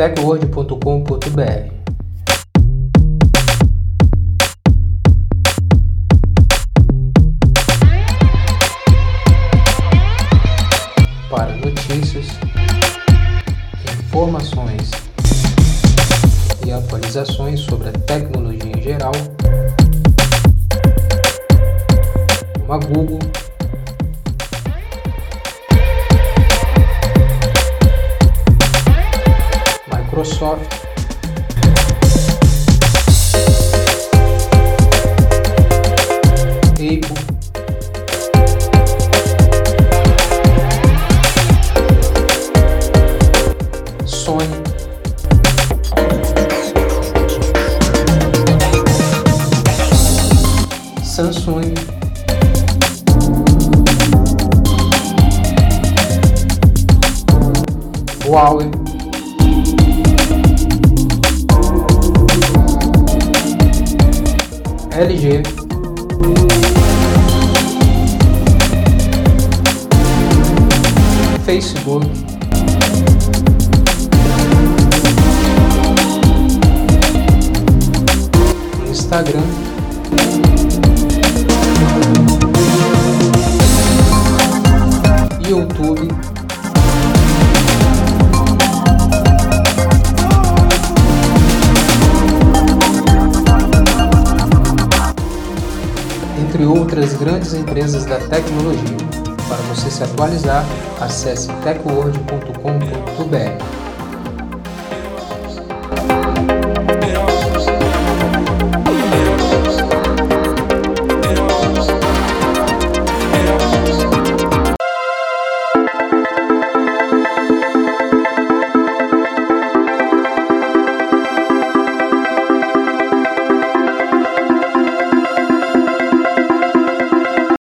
techword.com.br. Para notícias, informações e atualizações sobre a tecnologia em geral, como a Google, Microsoft, Apple, Sony, Samsung, Huawei, LG, Facebook, Instagram, YouTube, outras grandes empresas da tecnologia. Para você se atualizar, acesse techworld.com.br.